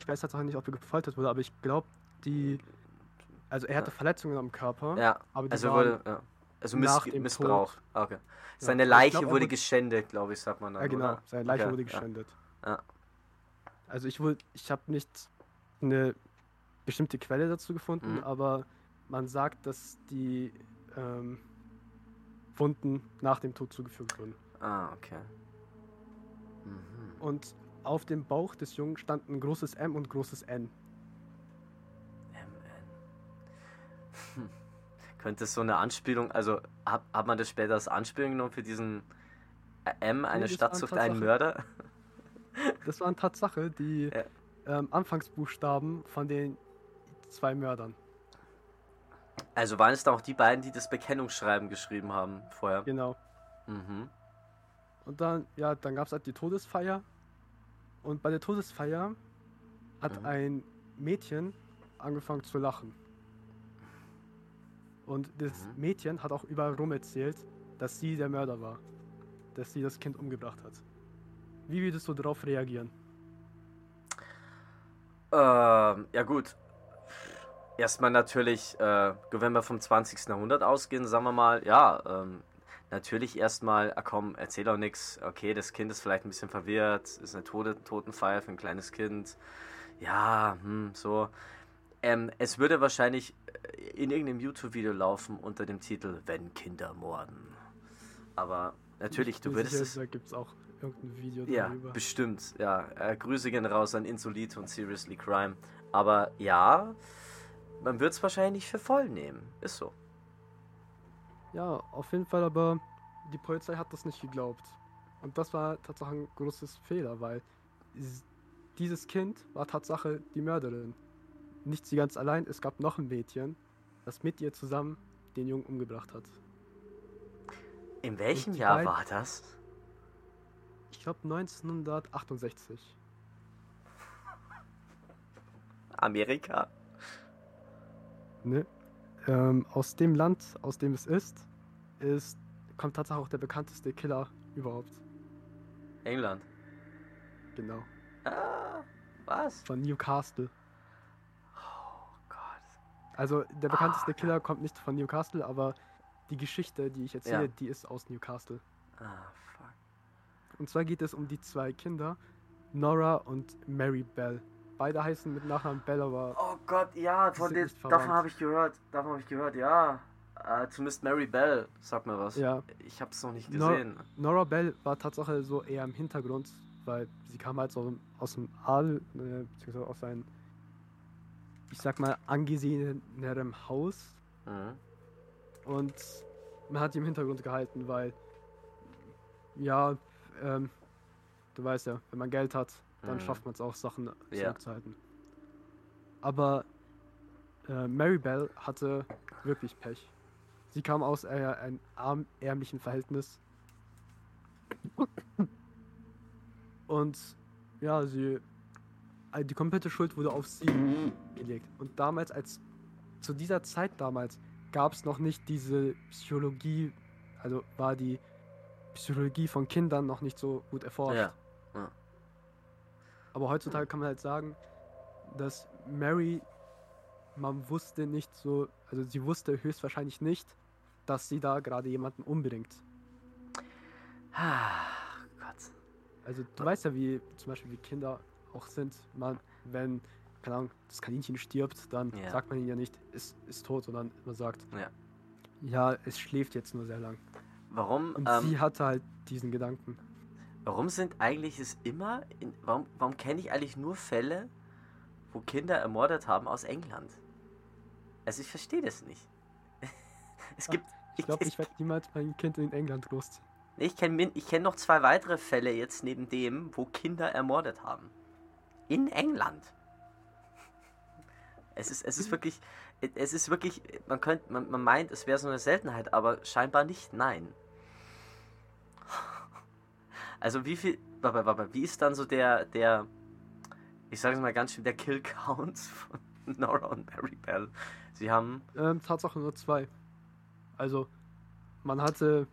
Ich weiß tatsächlich nicht, ob er gefoltert wurde, aber ich glaube, die. Also er hatte Ja. Verletzungen am Körper, Ja, aber die also waren, wurde. Also miss Missbrauch. Ah, Okay. Seine ich Leiche glaub, wurde geschändet, glaube ich, sagt man dann. Ja, genau. Oder? Seine Leiche Okay, wurde geschändet. Ja. Also ich wurde, ich habe nicht eine bestimmte Quelle dazu gefunden, Mhm. aber man sagt, dass die ähm, Wunden nach dem Tod zugefügt wurden. Ah, okay. Mhm. Und auf dem Bauch des Jungen stand ein großes M und großes N. Könnte es so eine Anspielung, also hat, hat man das später als Anspielung genommen für diesen äh, M, eine nee, Stadt sucht einen Mörder? Das waren Tatsache die ja. ähm, Anfangsbuchstaben von den zwei Mördern. Also waren es da auch die beiden, die das Bekennungsschreiben geschrieben haben vorher? Genau. Mhm. Und dann, ja, dann gab es halt die Todesfeier. Und bei der Todesfeier hat mhm. ein Mädchen angefangen zu lachen. Und das mhm. Mädchen hat auch überall rum erzählt, dass sie der Mörder war. Dass sie das Kind umgebracht hat. Wie würdest du darauf reagieren? Ähm, ja gut. Erstmal natürlich, äh, wenn wir vom 20. Jahrhundert ausgehen, sagen wir mal, ja, ähm, natürlich erstmal, ah komm, erzähl doch nichts. Okay, das Kind ist vielleicht ein bisschen verwirrt, ist eine Tote, Totenfeier für ein kleines Kind. Ja, hm, so. Ähm, es würde wahrscheinlich in irgendeinem YouTube-Video laufen unter dem Titel Wenn Kinder morden. Aber natürlich, du würdest sicher, es. Da gibt es auch irgendein Video ja, darüber. Ja, bestimmt. Ja, äh, Grüße gehen raus an Insolite und Seriously Crime. Aber ja, man wird es wahrscheinlich für voll nehmen. Ist so. Ja, auf jeden Fall, aber die Polizei hat das nicht geglaubt. Und das war tatsächlich ein großes Fehler, weil dieses Kind war Tatsache die Mörderin nicht sie ganz allein, es gab noch ein Mädchen, das mit ihr zusammen den Jungen umgebracht hat. In welchem Jahr beiden, war das? Ich glaube 1968. Amerika? Ne. Ähm, aus dem Land, aus dem es ist, ist kommt tatsächlich auch der bekannteste Killer überhaupt. England. Genau. Ah, was? Von Newcastle. Also der bekannteste oh, Killer kommt nicht von Newcastle, aber die Geschichte, die ich erzähle, ja. die ist aus Newcastle. Ah, fuck. Und zwar geht es um die zwei Kinder, Nora und Mary Bell. Beide heißen mit Nachnamen Bell, aber. Oh Gott, ja, von den, davon habe ich gehört. Davon habe ich gehört, ja. Äh, zumindest Mary Bell, sag mir was. Ja. Ich habe es noch nicht gesehen. Nor Nora Bell war tatsächlich so eher im Hintergrund, weil sie kam halt so aus dem Adel, äh, beziehungsweise aus seinen ich sag mal, angesehenerem Haus. Mhm. Und man hat die im Hintergrund gehalten, weil, ja, ähm, du weißt ja, wenn man Geld hat, dann mhm. schafft man es auch, Sachen ja. zurückzuhalten. Aber äh, Maribel hatte wirklich Pech. Sie kam aus eher einem arm, ärmlichen Verhältnis. Und ja, sie die komplette Schuld wurde auf sie gelegt. Und damals, als zu dieser Zeit damals, gab es noch nicht diese Psychologie, also war die Psychologie von Kindern noch nicht so gut erforscht. Ja. Ja. Aber heutzutage kann man halt sagen, dass Mary, man wusste nicht so, also sie wusste höchstwahrscheinlich nicht, dass sie da gerade jemanden umbringt. Ah, Gott. Also du weißt ja, wie zum Beispiel wie Kinder auch sind. Man, wenn, keine Ahnung, das Kaninchen stirbt, dann ja. sagt man ihnen ja nicht, es ist tot, sondern man sagt, ja. ja, es schläft jetzt nur sehr lang. Warum? Und ähm, sie hatte halt diesen Gedanken. Warum sind eigentlich es immer, in, warum, warum kenne ich eigentlich nur Fälle, wo Kinder ermordet haben aus England? Also ich verstehe das nicht. es gibt. Ach, ich glaube, ich werde niemals mein Kind in England großziehen. Ich kenne ich kenn noch zwei weitere Fälle jetzt neben dem, wo Kinder ermordet haben. In England. Es ist, es ist wirklich, es ist wirklich, man könnte, man, man meint, es wäre so eine Seltenheit, aber scheinbar nicht, nein. Also wie viel, wie ist dann so der, der, ich sage es mal ganz schön, der Kill Count von Nora und Mary Bell? Sie haben... Ähm, Tatsache nur zwei. Also, man hatte...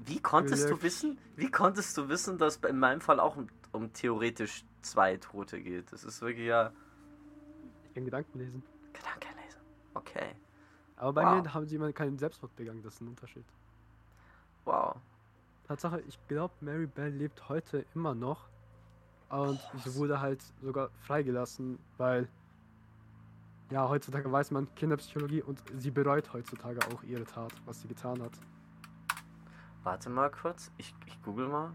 Wie konntest du wissen, wie konntest du wissen, dass in meinem Fall auch um, um theoretisch zwei Tote geht. Das ist wirklich ja. Ich kann Gedanken lesen. Gedanken lesen. Okay. Aber bei wow. mir haben sie mal keinen Selbstmord begangen, das ist ein Unterschied. Wow. Tatsache, ich glaube, Mary Bell lebt heute immer noch. Und oh, sie wurde halt sogar freigelassen, weil ja, heutzutage weiß man Kinderpsychologie und sie bereut heutzutage auch ihre Tat, was sie getan hat. Warte mal kurz, ich, ich google mal.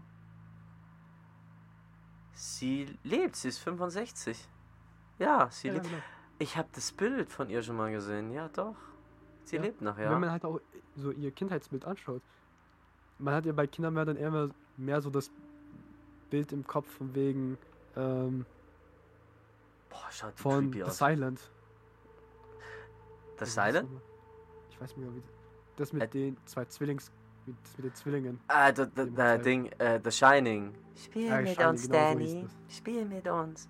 Sie lebt, sie ist 65. Ja, sie ja, lebt. Genau. Ich habe das Bild von ihr schon mal gesehen, ja doch. Sie ja. lebt noch, ja. Wenn man halt auch so ihr Kindheitsbild anschaut, man hat ja bei Kindermördern eher mehr, mehr so das Bild im Kopf von wegen ähm, Boah, schaut von The aus. Silent. The Silent? Ich weiß nicht mehr, wie das mit Ä den zwei Zwillings mit, mit den Zwillingen. Ah, das Ding, äh, The Shining. Spiel ja, mit Shining, uns, genau Danny. So Spiel mit uns.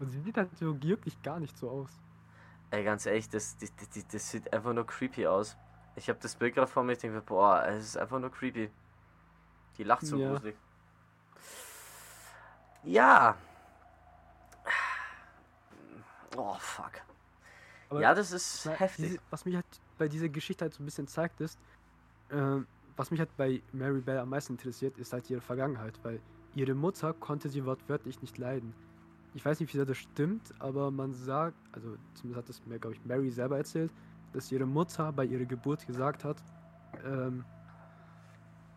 Und sie sieht halt so wirklich gar nicht so aus. Ey, ganz ehrlich, das, das, das, das sieht einfach nur creepy aus. Ich habe das Bild gerade vor mir, ich denke, boah, es ist einfach nur creepy. Die lacht so ja. gruselig. Ja. Oh, fuck. Aber ja, das ist heftig. Diese, was mich halt bei dieser Geschichte halt so ein bisschen zeigt, ist, äh, was mich halt bei Mary Bell am meisten interessiert, ist halt ihre Vergangenheit, weil ihre Mutter konnte sie wortwörtlich nicht leiden. Ich weiß nicht, wie sehr das stimmt, aber man sagt, also zumindest hat das mir, glaube ich, Mary selber erzählt, dass ihre Mutter bei ihrer Geburt gesagt hat, ähm,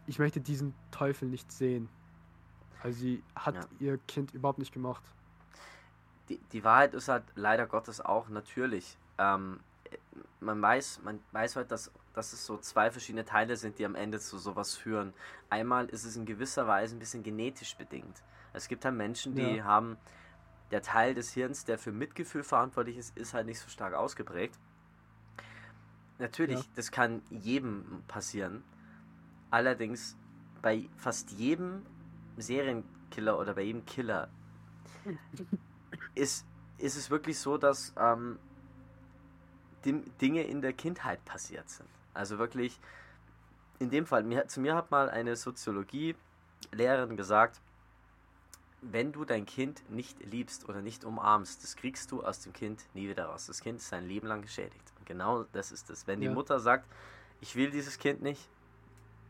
ich möchte diesen Teufel nicht sehen. Also sie hat ja. ihr Kind überhaupt nicht gemacht. Die, die Wahrheit ist halt leider Gottes auch natürlich. Ähm, man weiß, man weiß halt, dass, dass es so zwei verschiedene Teile sind, die am Ende zu sowas führen. Einmal ist es in gewisser Weise ein bisschen genetisch bedingt. Es gibt halt Menschen, die ja. haben der Teil des Hirns, der für Mitgefühl verantwortlich ist, ist halt nicht so stark ausgeprägt. Natürlich, ja. das kann jedem passieren. Allerdings bei fast jedem Serienkiller oder bei jedem Killer ist, ist es wirklich so, dass ähm, Dinge in der Kindheit passiert sind. Also wirklich, in dem Fall, mir, zu mir hat mal eine Soziologie-Lehrerin gesagt, wenn du dein Kind nicht liebst oder nicht umarmst, das kriegst du aus dem Kind nie wieder raus. Das Kind ist sein Leben lang geschädigt. Und genau das ist es. Wenn die Mutter sagt, ich will dieses Kind nicht,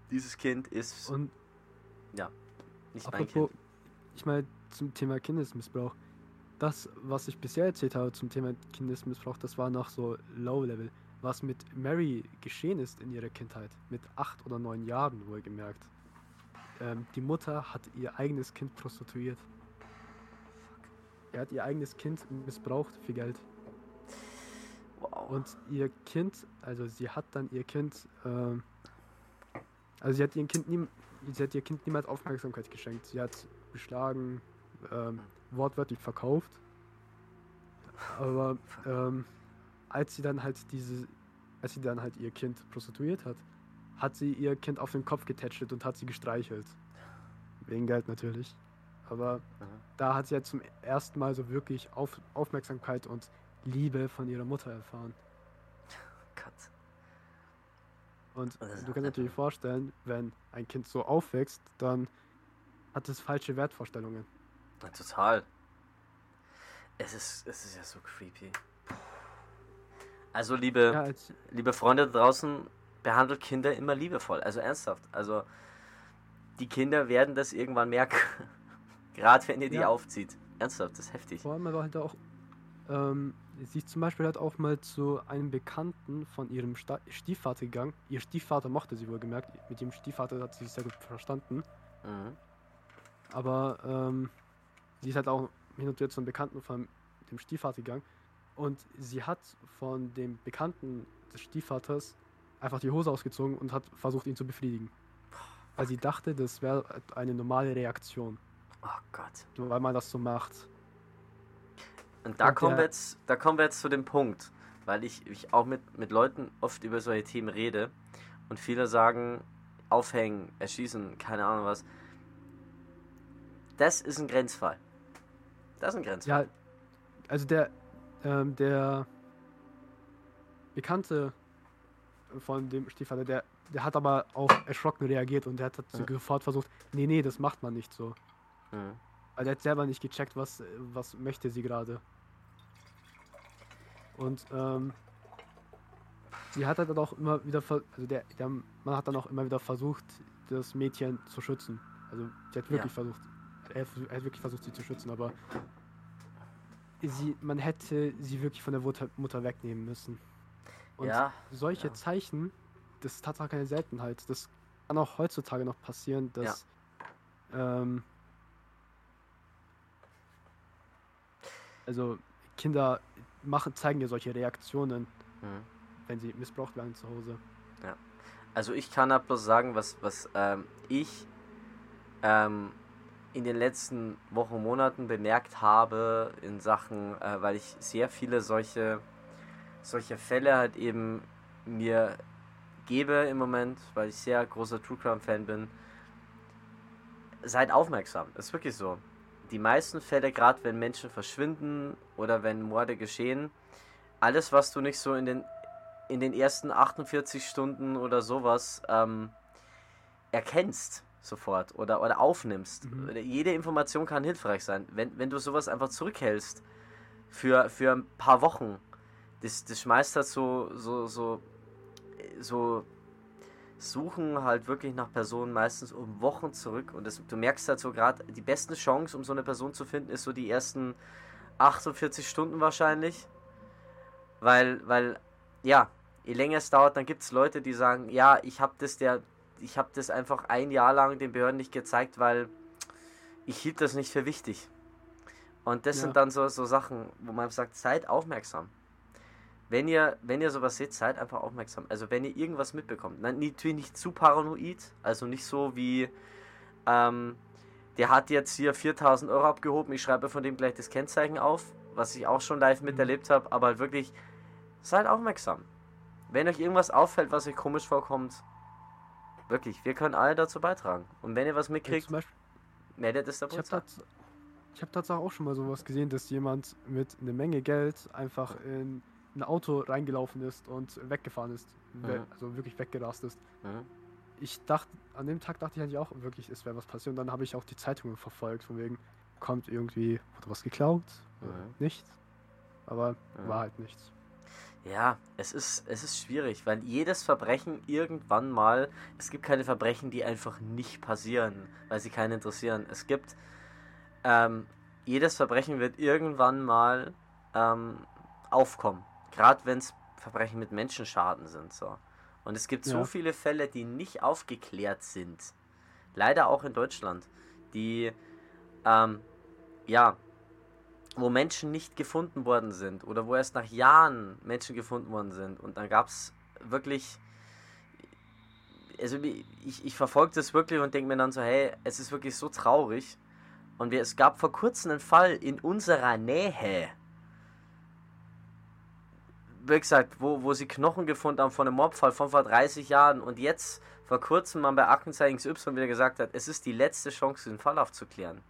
dieses Kind ist und ja nicht apropos, mein Kind. Ich meine zum Thema Kindesmissbrauch. Das, was ich bisher erzählt habe zum Thema Kindesmissbrauch, das war noch so Low Level. Was mit Mary geschehen ist in ihrer Kindheit, mit acht oder neun Jahren wohlgemerkt ähm, die Mutter hat ihr eigenes Kind prostituiert. Er hat ihr eigenes Kind missbraucht für Geld. Wow. Und ihr Kind, also sie hat dann ihr Kind, ähm, also sie hat ihr Kind nie, sie hat ihr Kind niemals Aufmerksamkeit geschenkt. Sie hat geschlagen, ähm, wortwörtlich verkauft. Aber ähm, als sie dann halt diese, als sie dann halt ihr Kind prostituiert hat, hat sie ihr Kind auf den Kopf getätschelt und hat sie gestreichelt. Wegen Geld natürlich. Aber mhm. da hat sie ja zum ersten Mal so wirklich auf Aufmerksamkeit und Liebe von ihrer Mutter erfahren. Gott. Und du kannst natürlich vorstellen, wenn ein Kind so aufwächst, dann hat es falsche Wertvorstellungen. Ja, total. Es ist, es ist ja so creepy. Also, liebe, ja, liebe Freunde draußen, behandelt Kinder immer liebevoll. Also ernsthaft. Also die Kinder werden das irgendwann merken. Gerade wenn ihr die ja. aufzieht. Ernsthaft, das ist heftig. Vor allem aber halt auch, ähm, sie ist zum Beispiel halt auch mal zu einem Bekannten von ihrem Sta Stiefvater gegangen. Ihr Stiefvater mochte sie wohl gemerkt. Mit ihrem Stiefvater hat sie sich sehr gut verstanden. Mhm. Aber ähm, sie ist halt auch hin und wieder zu einem Bekannten von dem Stiefvater gegangen. Und sie hat von dem Bekannten des Stiefvaters einfach die Hose ausgezogen und hat versucht, ihn zu befriedigen. Weil sie dachte, das wäre eine normale Reaktion. Oh Gott. Weil man das so macht. Und da, und kommen, wir jetzt, da kommen wir jetzt zu dem Punkt, weil ich, ich auch mit, mit Leuten oft über solche Themen rede und viele sagen, aufhängen, erschießen, keine Ahnung was. Das ist ein Grenzfall. Das ist ein Grenzfall. Ja, also der, ähm, der Bekannte von dem Stiefvater, der, der hat aber auch erschrocken reagiert und der hat, ja. sofort versucht, nee, nee, das macht man nicht so. Ja. Weil er hat selber nicht gecheckt, was, was möchte sie gerade. Und ähm, sie hat dann auch immer wieder, also der, der man hat dann auch immer wieder versucht, das Mädchen zu schützen. Also sie hat wirklich ja. versucht, er, er, hat wirklich versucht, sie zu schützen, aber sie, man hätte sie wirklich von der Mutter, wegnehmen müssen. Und Ja, solche ja. Zeichen, das ist tatsächlich keine Seltenheit. Das kann auch heutzutage noch passieren, dass ähm, also Kinder machen, zeigen ja solche Reaktionen, Mhm. wenn sie missbraucht werden zu Hause. Also ich kann da bloß sagen, was, was ähm, ich ähm, in den letzten Wochen, Monaten bemerkt habe in Sachen, äh, weil ich sehr viele solche, solche Fälle halt eben mir gebe im Moment, weil ich sehr großer True Crime Fan bin. Seid aufmerksam, ist wirklich so. Die meisten Fälle, gerade wenn Menschen verschwinden oder wenn Morde geschehen, alles, was du nicht so in den in den ersten 48 Stunden oder sowas ähm, erkennst sofort oder, oder aufnimmst. Mhm. Jede Information kann hilfreich sein. Wenn, wenn du sowas einfach zurückhältst für, für ein paar Wochen, das, das schmeißt halt so, so, so, so suchen halt wirklich nach Personen meistens um Wochen zurück und das, du merkst halt so gerade, die beste Chance, um so eine Person zu finden, ist so die ersten 48 Stunden wahrscheinlich. Weil, weil, ja, je länger es dauert, dann gibt es Leute, die sagen, ja, ich habe das der, ich habe das einfach ein Jahr lang den Behörden nicht gezeigt, weil ich hielt das nicht für wichtig. Und das Ja. sind dann so, so Sachen, wo man sagt, seid aufmerksam. Wenn ihr, wenn ihr sowas seht, seid einfach aufmerksam. Also wenn ihr irgendwas mitbekommt. Natürlich nicht zu paranoid, also nicht so wie, ähm, der hat jetzt hier 4000 Euro abgehoben, ich schreibe von dem gleich das Kennzeichen auf, was ich auch schon live miterlebt habe, aber wirklich, seid aufmerksam. Wenn euch irgendwas auffällt, was euch komisch vorkommt, wirklich, wir können alle dazu beitragen. Und wenn ihr was Ja, mitkriegt, Beispiel, meldet es der ich habe Polizei. ich hab tatsächlich auch schon mal sowas gesehen, dass jemand mit einer Menge Geld einfach in ein Auto reingelaufen ist und weggefahren ist. Mhm. Also wirklich weggerast ist. Mhm. Ich dachte, an dem Tag dachte ich eigentlich auch wirklich, es wäre was passiert. Und dann habe ich auch die Zeitungen verfolgt, von wegen, kommt irgendwie, wurde was geklaut? Mhm. Nichts. Aber Mhm. war halt nichts. Ja, es ist, es ist schwierig, weil jedes Verbrechen irgendwann mal, es gibt keine Verbrechen, die einfach nicht passieren, weil sie keinen interessieren. Es gibt, ähm, jedes Verbrechen wird irgendwann mal ähm, aufkommen. Gerade wenn es Verbrechen mit Menschenschaden sind. So. Und es gibt so Ja. viele Fälle, die nicht aufgeklärt sind. Leider auch in Deutschland. Die, ähm, ja, wo Menschen nicht gefunden worden sind oder wo erst nach Jahren Menschen gefunden worden sind. Und dann gab es wirklich. Also ich, ich verfolge das wirklich und denke mir dann so, hey, es ist wirklich so traurig. Und wir, es gab vor kurzem einen Fall in unserer Nähe. Wie gesagt, wo, wo sie Knochen gefunden haben von einem Mobfall von vor 30 Jahren und jetzt vor kurzem man bei Aktenzeichen XY wieder gesagt hat, es ist die letzte Chance, diesen Fall aufzuklären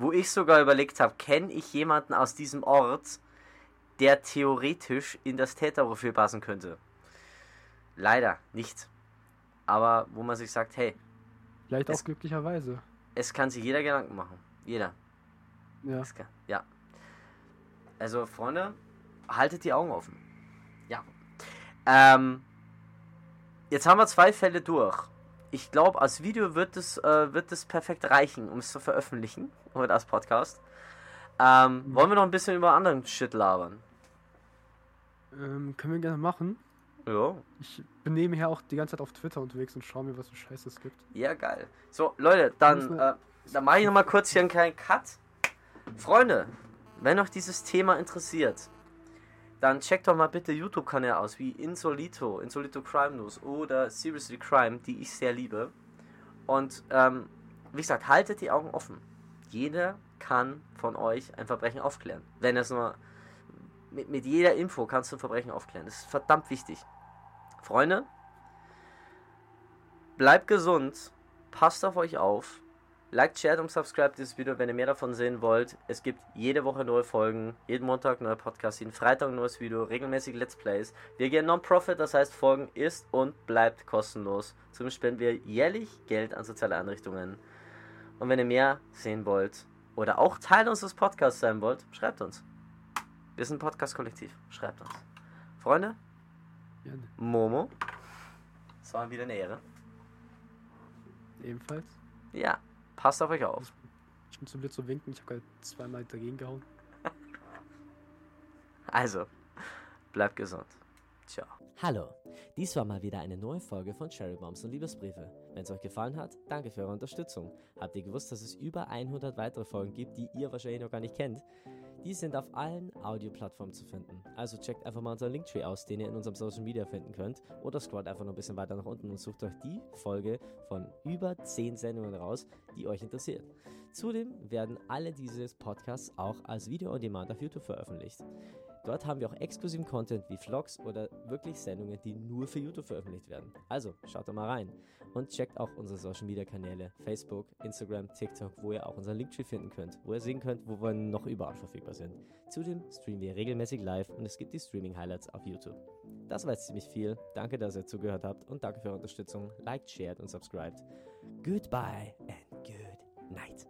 wo ich sogar überlegt habe, kenne ich jemanden aus diesem Ort, der theoretisch in das Täterprofil passen könnte. Leider nicht. Aber wo man sich sagt, hey, Vielleicht Es- auch glücklicherweise. es kann sich jeder Gedanken machen. Jeder. Ja. Kann, ja. Also, Freunde, haltet die Augen offen. Ja. Ähm, jetzt haben wir zwei Fälle durch. Ich glaube, als Video wird es, äh, wird es perfekt reichen, um es zu veröffentlichen. Oder als Podcast. Ähm, Mhm. wollen wir noch ein bisschen über anderen Shit labern? Ähm, können wir gerne machen. Ja. Ich bin nebenher auch die ganze Zeit auf Twitter unterwegs und schaue mir, was für Scheiße es gibt. Ja, geil. So, Leute, dann, äh, dann mache ich nochmal kurz hier einen kleinen Cut. Freunde, wenn euch dieses Thema interessiert, dann checkt doch mal bitte YouTube-Kanäle aus wie Insolito, Insolito Crime News oder Seriously Crime, die ich sehr liebe. Und ähm, wie gesagt, haltet die Augen offen. Jeder kann von euch ein Verbrechen aufklären. Wenn es nur mit, mit jeder Info kannst du ein Verbrechen aufklären. Das ist verdammt wichtig. Freunde, bleibt gesund, passt auf euch auf, liked, shared und subscribe dieses Video, wenn ihr mehr davon sehen wollt. Es gibt jede Woche neue Folgen, jeden Montag neue Podcasts, jeden Freitag ein neues Video, regelmäßig Let's Plays. Wir gehen Non-Profit, das heißt Folgen ist und bleibt kostenlos. Zudem spenden wir jährlich Geld an soziale Einrichtungen. Und wenn ihr mehr sehen wollt oder auch Teil unseres Podcasts sein wollt, schreibt uns. Wir sind ein Podcast-Kollektiv. Schreibt uns. Freunde, Gerne. Momo. Es war wieder eine Ehre. Ebenfalls. Ja, passt auf euch auf. Ich bin zu blöd zu winken, ich habe gerade zweimal dagegen gehauen. Also, bleibt gesund. Ciao. Hallo, dies war mal wieder eine neue Folge von Cherry Bombs und Liebesbriefe. Wenn es euch gefallen hat, danke für eure Unterstützung. Habt ihr gewusst, dass es über 100 weitere Folgen gibt, die ihr wahrscheinlich noch gar nicht kennt? Die sind auf allen Audioplattformen zu finden. Also checkt einfach mal unseren Linktree aus, den ihr in unserem Social Media finden könnt. Oder scrollt einfach noch ein bisschen weiter nach unten und sucht euch die Folge von über 10 Sendungen raus, die euch interessiert. Zudem werden alle diese Podcasts auch als Video on Demand auf YouTube veröffentlicht. Dort haben wir auch exklusiven Content wie Vlogs oder wirklich Sendungen, die nur für YouTube veröffentlicht werden. Also schaut da mal rein und checkt auch unsere Social Media Kanäle Facebook, Instagram, TikTok, wo ihr auch unseren Linktree finden könnt, wo ihr sehen könnt, wo wir noch überall verfügbar sind. Zudem streamen wir regelmäßig live und es gibt die Streaming Highlights auf YouTube. Das war jetzt ziemlich viel. Danke, dass ihr zugehört habt und danke für eure Unterstützung. Liked, shared und subscribed. Goodbye and good night.